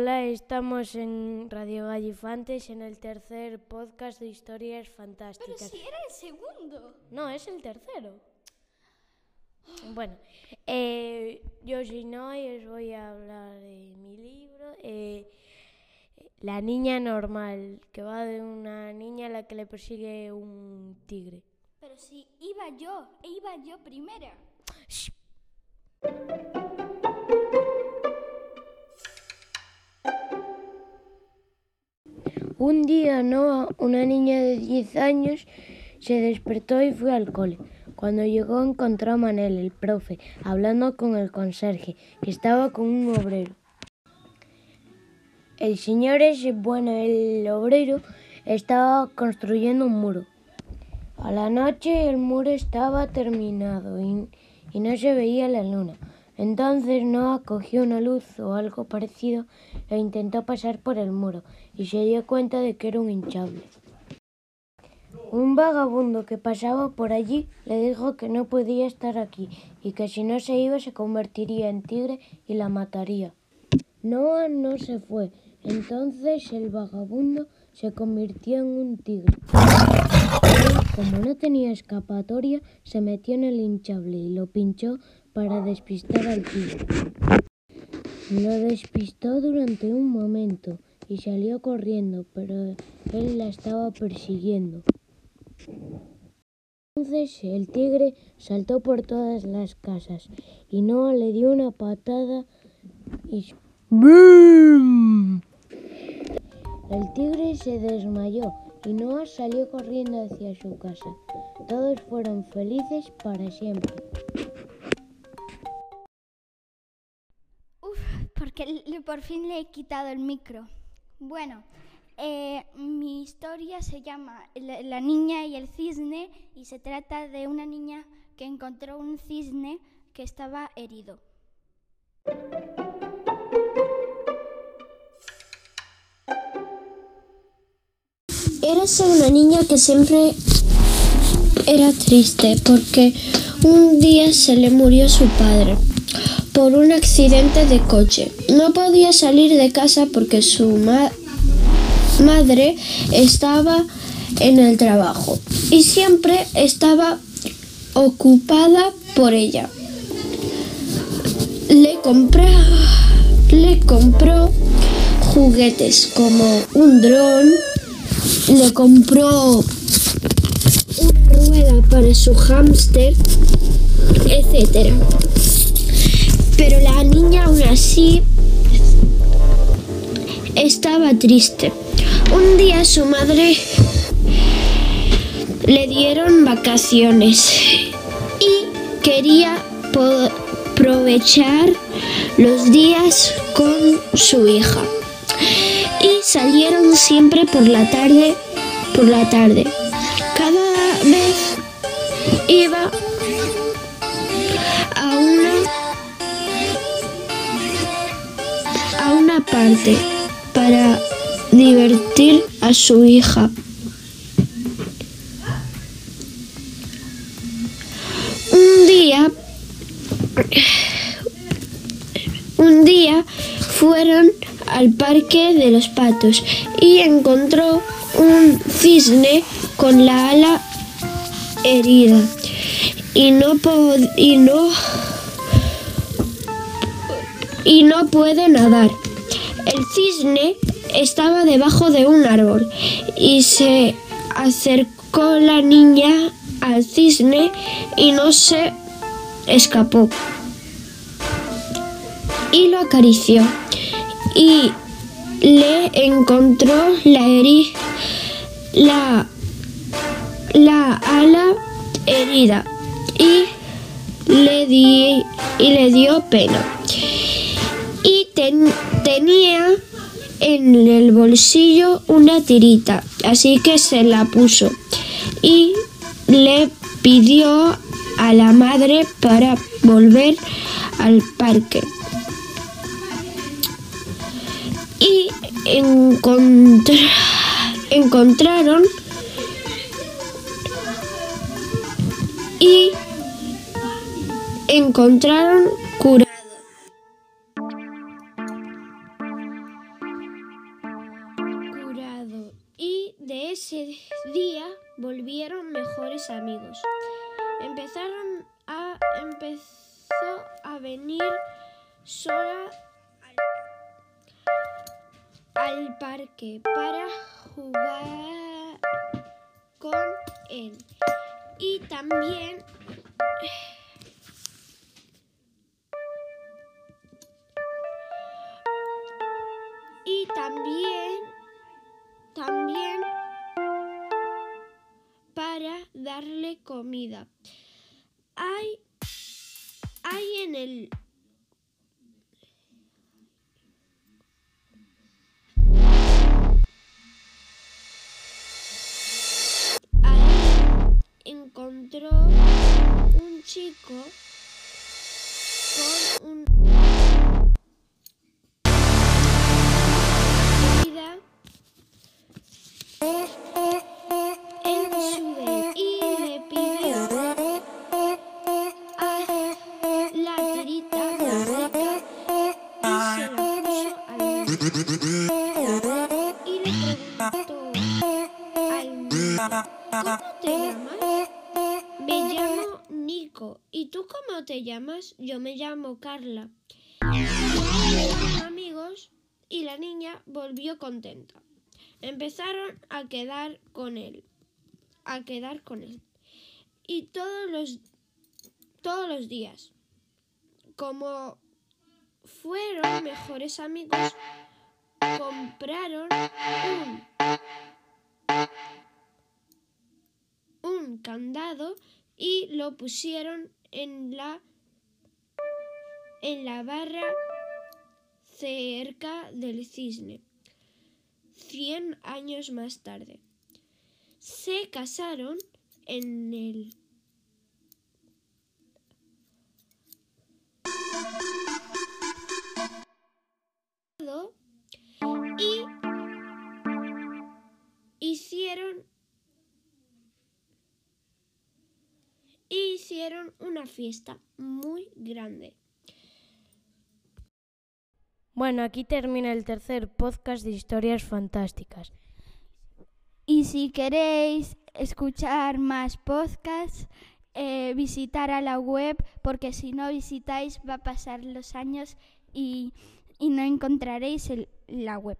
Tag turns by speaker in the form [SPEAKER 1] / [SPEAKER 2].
[SPEAKER 1] Hola, estamos en Radio Gallifantes en el tercer podcast de historias
[SPEAKER 2] Pero
[SPEAKER 1] fantásticas.
[SPEAKER 2] si era el segundo.
[SPEAKER 1] No, es el tercero. Bueno, eh, yo Noah y os voy a hablar de mi libro, eh, La niña normal, que va de una niña a la que le persigue un tigre.
[SPEAKER 2] Pero si iba yo, e iba yo primera.
[SPEAKER 1] Un día Noah, una niña de 10 años, se despertó y fue al cole. Cuando llegó encontró a Manel, el profe, hablando con el conserje, que estaba con un obrero. El señor ese, bueno, el obrero, estaba construyendo un muro. A la noche el muro estaba terminado y, y no se veía la luna. Entonces Noah cogió una luz o algo parecido e intentó pasar por el muro y se dio cuenta de que era un hinchable. Un vagabundo que pasaba por allí le dijo que no podía estar aquí y que si no se iba se convertiría en tigre y la mataría. Noah no se fue. Entonces el vagabundo se convirtió en un tigre. Como no tenía escapatoria, se metió en el hinchable y lo pinchó para despistar al tigre. Lo despistó durante un momento y salió corriendo, pero él la estaba persiguiendo. Entonces el tigre saltó por todas las casas y Noah le dio una patada y ¡Bum! El tigre se desmayó y Noah salió corriendo hacia su casa. Todos fueron felices para siempre.
[SPEAKER 2] Uf, porque por fin le he quitado el micro. Bueno, eh, mi historia se llama la, niña y el cisne y se trata de una niña que encontró un cisne que estaba herido.
[SPEAKER 3] Érase una niña que siempre era triste porque un día se le murió su padre por un accidente de coche. No podía salir de casa porque su ma- madre estaba en el trabajo y siempre estaba ocupada por ella. Le le compró juguetes como un dron, le compró una rueda para su hámster, etc. Pero la niña aún así estaba triste. Un día su madre le dieron vacaciones y quería aprovechar los días con su hija y salieron siempre por la tarde por la tarde cada vez iba para divertir a su hija un día un día fueron al parque de los patos y encontró un cisne con la ala herida y no y no y no puede nadar. El cisne estaba debajo de un árbol y se acercó la niña al cisne y no se escapó. Y lo acarició y le encontró la heri- la la ala herida y le di y le dio pena ten- tenía en el bolsillo una tirita así que se la puso y le pidió a la madre para volver al parque y encontra- encontraron y encontraron curado. Amigos. Empezaron a empezó a venir sola al parque para jugar con él. Y también comida. Hay hay en el Ahí encontró un chico ¿Cómo te llamas? Me llamo Nico. ¿Y tú cómo te llamas? Yo me llamo Carla. Amigos y la niña volvió contenta. Empezaron a quedar con él, a quedar con él. Y todos los todos los días, como fueron mejores amigos, compraron un un candado y lo pusieron en la en la barra cerca del cisne. Cien años más tarde. Se casaron en el hicieron una fiesta muy grande.
[SPEAKER 1] Bueno, aquí termina el tercer podcast de historias fantásticas.
[SPEAKER 2] Y si queréis escuchar más podcasts, eh, visitar a la web, porque si no visitáis va a pasar los años y, y no encontraréis el- la web.